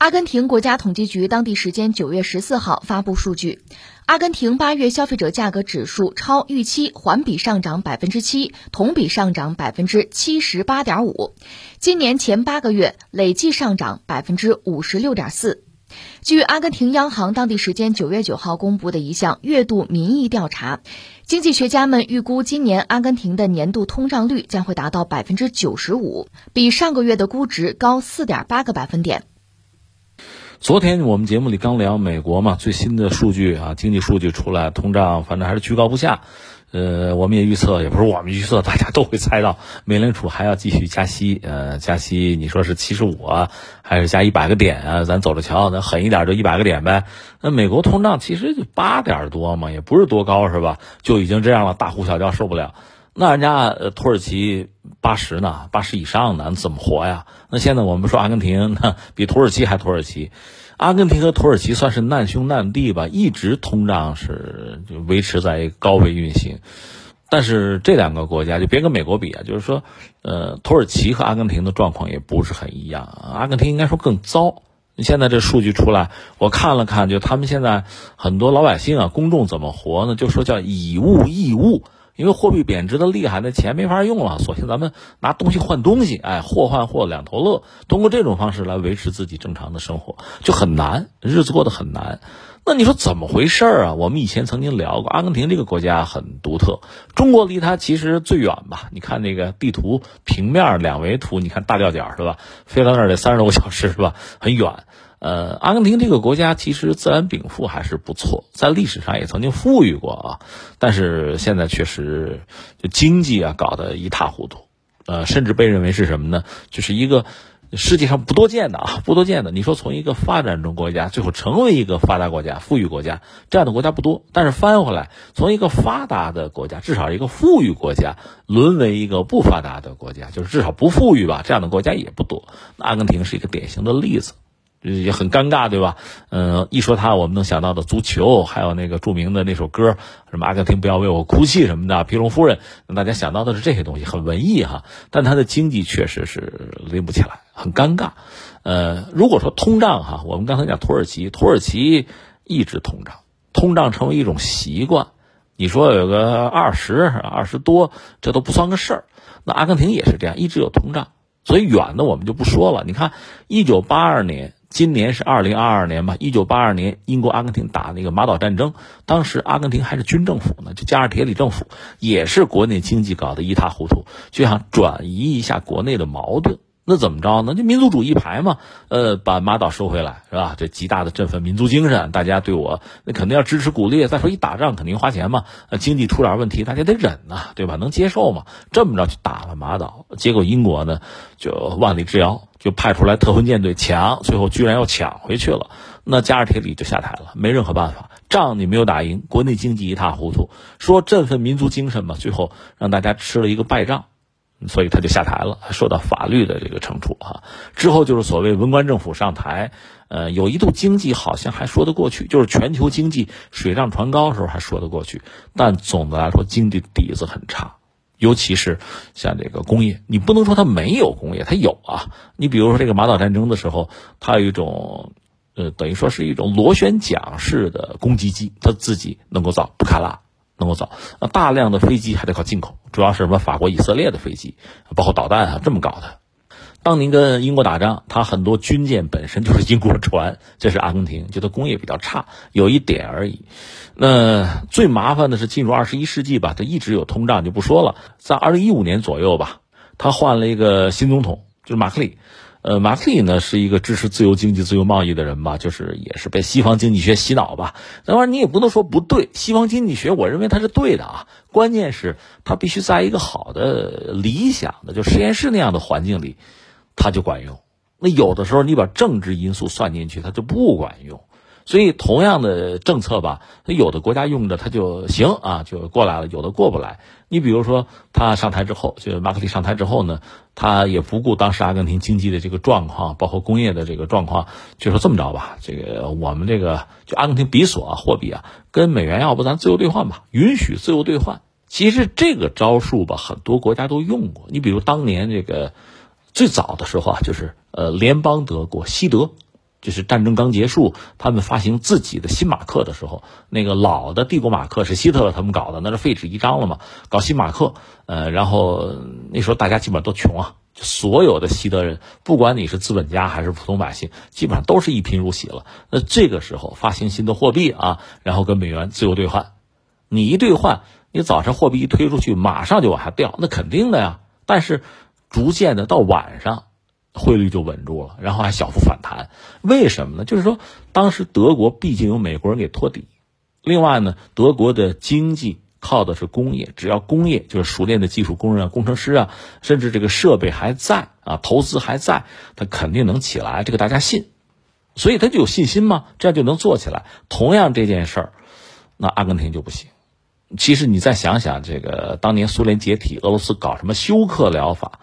阿根廷国家统计局当地时间九月十四号发布数据，阿根廷八月消费者价格指数超预期，环比上涨百分之七，同比上涨百分之七十八点五，今年前八个月累计上涨百分之五十六点四。据阿根廷央行当地时间九月九号公布的一项月度民意调查，经济学家们预估今年阿根廷的年度通胀率将会达到百分之九十五，比上个月的估值高四点八个百分点。昨天我们节目里刚聊美国嘛，最新的数据啊，经济数据出来，通胀反正还是居高不下。呃，我们也预测，也不是我们预测，大家都会猜到，美联储还要继续加息。呃，加息，你说是七十五啊，还是加一百个点啊？咱走着瞧，咱狠一点就一百个点呗。那美国通胀其实就八点多嘛，也不是多高是吧？就已经这样了，大呼小叫受不了。那人家土耳其八十呢，八十以上呢，怎么活呀？那现在我们说阿根廷，那比土耳其还土耳其。阿根廷和土耳其算是难兄难弟吧，一直通胀是就维持在高位运行。但是这两个国家就别跟美国比啊，就是说，呃，土耳其和阿根廷的状况也不是很一样。阿根廷应该说更糟。现在这数据出来，我看了看，就他们现在很多老百姓啊，公众怎么活呢？就说叫以物易物。因为货币贬值的厉害，那钱没法用了，索性咱们拿东西换东西，哎，货换货两头乐。通过这种方式来维持自己正常的生活，就很难，日子过得很难。那你说怎么回事啊？我们以前曾经聊过，阿根廷这个国家很独特，中国离它其实最远吧？你看那个地图平面两维图，你看大吊角是吧？飞到那儿得三十多个小时是吧？很远。呃，阿根廷这个国家其实自然禀赋还是不错，在历史上也曾经富裕过啊，但是现在确实就经济啊搞得一塌糊涂，呃，甚至被认为是什么呢？就是一个世界上不多见的啊，不多见的。你说从一个发展中国家最后成为一个发达国家、富裕国家，这样的国家不多。但是翻回来，从一个发达的国家，至少一个富裕国家，沦为一个不发达的国家，就是至少不富裕吧，这样的国家也不多。阿根廷是一个典型的例子。也很尴尬，对吧？嗯，一说他，我们能想到的足球，还有那个著名的那首歌，什么“阿根廷不要为我哭泣”什么的，皮隆夫人，大家想到的是这些东西，很文艺哈。但他的经济确实是拎不起来，很尴尬。呃，如果说通胀哈，我们刚才讲土耳其，土耳其一直通胀，通胀成为一种习惯。你说有个二十、二十多，这都不算个事儿。那阿根廷也是这样，一直有通胀。所以远的我们就不说了。你看，一九八二年。今年是二零二二年吧，一九八二年，英国阿根廷打那个马岛战争，当时阿根廷还是军政府呢，就加尔铁里政府，也是国内经济搞得一塌糊涂，就想转移一下国内的矛盾。那怎么着呢？就民族主义牌嘛，呃，把马岛收回来是吧？这极大的振奋民族精神，大家对我那肯定要支持鼓励。再说一打仗肯定花钱嘛，经济出点问题大家得忍呐，对吧？能接受嘛？这么着去打了马岛，结果英国呢就万里之遥，就派出来特混舰队抢，最后居然要抢回去了。那加尔铁里就下台了，没任何办法，仗你没有打赢，国内经济一塌糊涂，说振奋民族精神嘛，最后让大家吃了一个败仗。所以他就下台了，受到法律的这个惩处啊。之后就是所谓文官政府上台，呃，有一度经济好像还说得过去，就是全球经济水涨船高的时候还说得过去。但总的来说，经济底子很差，尤其是像这个工业，你不能说它没有工业，它有啊。你比如说这个马岛战争的时候，它有一种，呃，等于说是一种螺旋桨式的攻击机，它自己能够造布卡拉。能够造，那大量的飞机还得靠进口，主要是什么法国、以色列的飞机，包括导弹啊，这么搞的。当您跟英国打仗，它很多军舰本身就是英国船，这是阿根廷，就它工业比较差，有一点而已。那最麻烦的是进入二十一世纪吧，它一直有通胀就不说了，在二零一五年左右吧，他换了一个新总统，就是马克里。呃，马克里呢是一个支持自由经济、自由贸易的人吧，就是也是被西方经济学洗脑吧。那玩意儿你也不能说不对，西方经济学我认为它是对的啊。关键是它必须在一个好的、理想的，就实验室那样的环境里，它就管用。那有的时候你把政治因素算进去，它就不管用。所以，同样的政策吧，有的国家用着它就行啊，就过来了；有的过不来。你比如说，他上台之后，就马克里上台之后呢，他也不顾当时阿根廷经济的这个状况，包括工业的这个状况，就说这么着吧，这个我们这个就阿根廷比索啊，货币啊，跟美元要不咱自由兑换吧，允许自由兑换。其实这个招数吧，很多国家都用过。你比如当年这个最早的时候啊，就是呃，联邦德国西德。就是战争刚结束，他们发行自己的新马克的时候，那个老的帝国马克是希特勒他们搞的，那是废纸一张了嘛？搞新马克，呃，然后那时候大家基本上都穷啊，所有的西德人，不管你是资本家还是普通百姓，基本上都是一贫如洗了。那这个时候发行新的货币啊，然后跟美元自由兑换，你一兑换，你早上货币一推出去，马上就往下掉，那肯定的呀。但是逐渐的到晚上。汇率就稳住了，然后还小幅反弹，为什么呢？就是说，当时德国毕竟有美国人给托底，另外呢，德国的经济靠的是工业，只要工业就是熟练的技术工人啊、工程师啊，甚至这个设备还在啊，投资还在，他肯定能起来，这个大家信，所以他就有信心嘛，这样就能做起来。同样这件事儿，那阿根廷就不行。其实你再想想，这个当年苏联解体，俄罗斯搞什么休克疗法？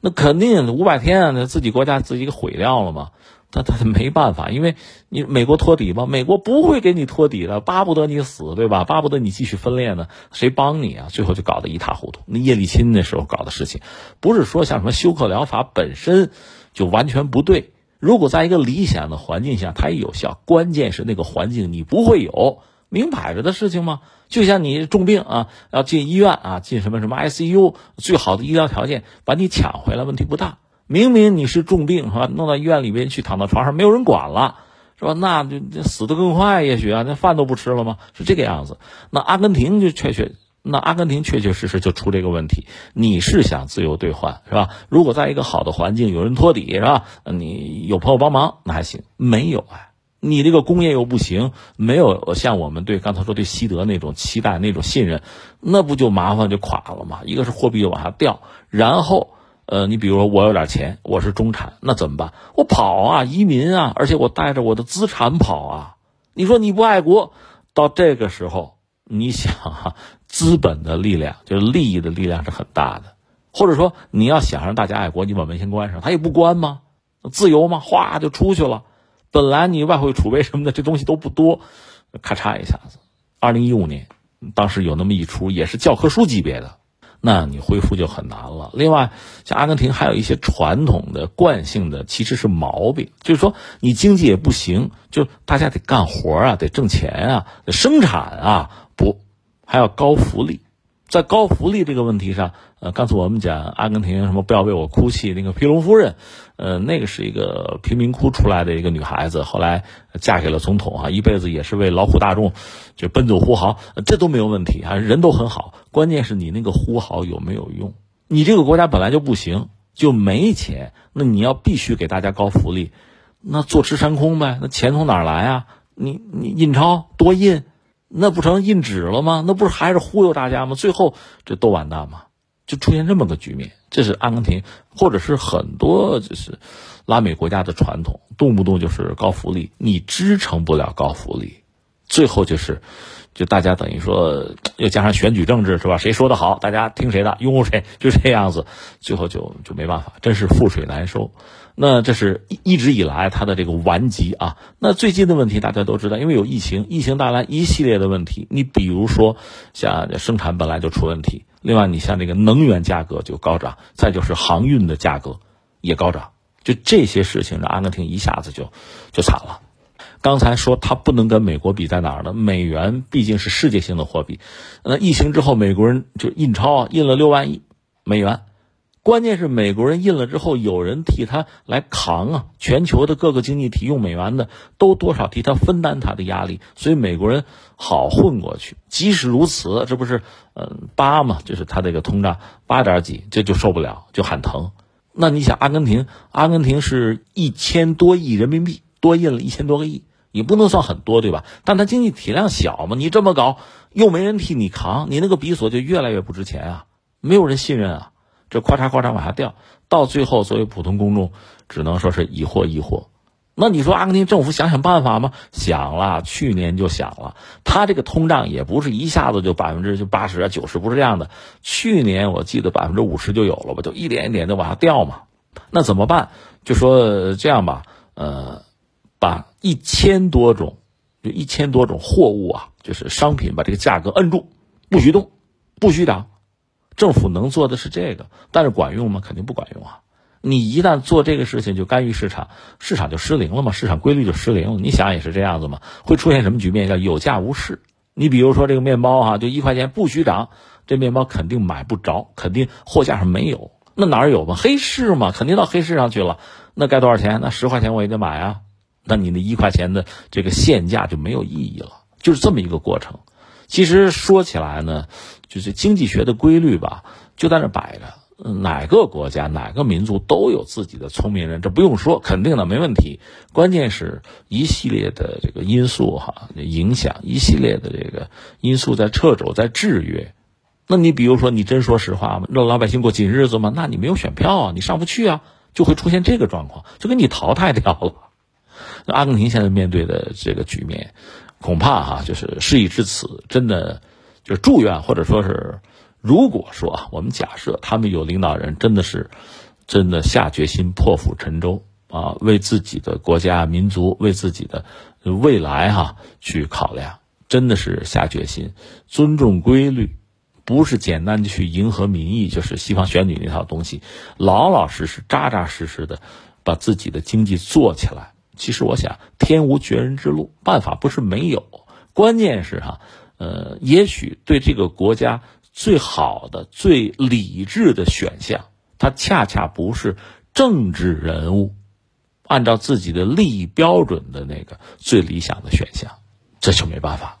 那肯定五百天啊，那自己国家自己给毁掉了嘛？他他没办法，因为你美国托底嘛？美国不会给你托底的，巴不得你死，对吧？巴不得你继续分裂呢？谁帮你啊？最后就搞得一塌糊涂。那叶利钦那时候搞的事情，不是说像什么休克疗法本身就完全不对。如果在一个理想的环境下，它也有效。关键是那个环境你不会有。明摆着的事情吗？就像你重病啊，要进医院啊，进什么什么 ICU，最好的医疗条件把你抢回来，问题不大。明明你是重病是吧？弄到医院里边去，躺到床上没有人管了，是吧？那就死得更快，也许啊，那饭都不吃了吗？是这个样子。那阿根廷就确确，那阿根廷确确实实就出这个问题。你是想自由兑换是吧？如果在一个好的环境，有人托底是吧？你有朋友帮忙那还行，没有啊。你这个工业又不行，没有像我们对刚才说对西德那种期待、那种信任，那不就麻烦就垮了吗？一个是货币就往下掉，然后，呃，你比如说我有点钱，我是中产，那怎么办？我跑啊，移民啊，而且我带着我的资产跑啊。你说你不爱国，到这个时候，你想啊，资本的力量就是利益的力量是很大的，或者说你要想让大家爱国，你把门先关上，他也不关吗？自由吗？哗就出去了。本来你外汇储备什么的这东西都不多，咔嚓一下子，二零一五年，当时有那么一出，也是教科书级别的，那你恢复就很难了。另外，像阿根廷还有一些传统的惯性的其实是毛病，就是说你经济也不行，就大家得干活啊，得挣钱啊，得生产啊，不还要高福利。在高福利这个问题上，呃，刚才我们讲阿根廷什么不要为我哭泣，那个皮隆夫人，呃，那个是一个贫民窟出来的一个女孩子，后来嫁给了总统啊，一辈子也是为劳苦大众就奔走呼号，这都没有问题啊，人都很好，关键是你那个呼号有没有用？你这个国家本来就不行，就没钱，那你要必须给大家高福利，那坐吃山空呗，那钱从哪来啊？你你印钞多印。那不成印纸了吗？那不是还是忽悠大家吗？最后这都完蛋吗？就出现这么个局面。这是阿根廷，或者是很多就是拉美国家的传统，动不动就是高福利，你支撑不了高福利，最后就是，就大家等于说又加上选举政治是吧？谁说的好，大家听谁的，拥护谁，就这样子，最后就就没办法，真是覆水难收。那这是一直以来他的这个顽疾啊。那最近的问题大家都知道，因为有疫情，疫情带来一系列的问题。你比如说，像生产本来就出问题，另外你像这个能源价格就高涨，再就是航运的价格也高涨，就这些事情让阿根廷一下子就就惨了。刚才说它不能跟美国比在哪儿呢？美元毕竟是世界性的货币，那疫情之后美国人就印钞啊印了六万亿美元。关键是美国人印了之后，有人替他来扛啊！全球的各个经济体用美元的都多少替他分担他的压力，所以美国人好混过去。即使如此，这不是嗯八嘛？就是他这个通胀八点几，这就受不了，就喊疼。那你想，阿根廷，阿根廷是一千多亿人民币，多印了一千多个亿，也不能算很多，对吧？但它经济体量小嘛，你这么搞又没人替你扛，你那个比索就越来越不值钱啊，没有人信任啊。这咔嚓咔嚓往下掉，到最后作为普通公众，只能说是疑惑疑惑。那你说阿根廷政府想想办法吗？想了，去年就想了。他这个通胀也不是一下子就百分之就八十啊九十，不是这样的。去年我记得百分之五十就有了吧，就一点一点的往下掉嘛。那怎么办？就说这样吧，呃，把一千多种，就一千多种货物啊，就是商品，把这个价格摁住，不许动，不许涨。政府能做的是这个，但是管用吗？肯定不管用啊！你一旦做这个事情就干预市场，市场就失灵了嘛，市场规律就失灵了。你想也是这样子嘛，会出现什么局面？叫有价无市。你比如说这个面包哈，就一块钱不许涨，这面包肯定买不着，肯定货架上没有。那哪儿有嘛？黑市嘛，肯定到黑市上去了。那该多少钱？那十块钱我也得买啊。那你那一块钱的这个限价就没有意义了，就是这么一个过程。其实说起来呢，就是经济学的规律吧，就在那摆着。哪个国家、哪个民族都有自己的聪明人，这不用说，肯定的，没问题。关键是一系列的这个因素哈影响，一系列的这个因素在掣肘、在制约。那你比如说，你真说实话吗？让老百姓过紧日子吗？那你没有选票啊，你上不去啊，就会出现这个状况，就给你淘汰掉了。那阿根廷现在面对的这个局面，恐怕哈就是事已至此，真的就是祝愿或者说是。如果说啊，我们假设他们有领导人真的是，真的下决心破釜沉舟啊，为自己的国家民族、为自己的未来哈去考量，真的是下决心，尊重规律，不是简单的去迎合民意，就是西方选举那套东西，老老实实、扎扎实实的把自己的经济做起来。其实我想，天无绝人之路，办法不是没有，关键是哈，呃，也许对这个国家。最好的、最理智的选项，它恰恰不是政治人物，按照自己的利益标准的那个最理想的选项，这就没办法。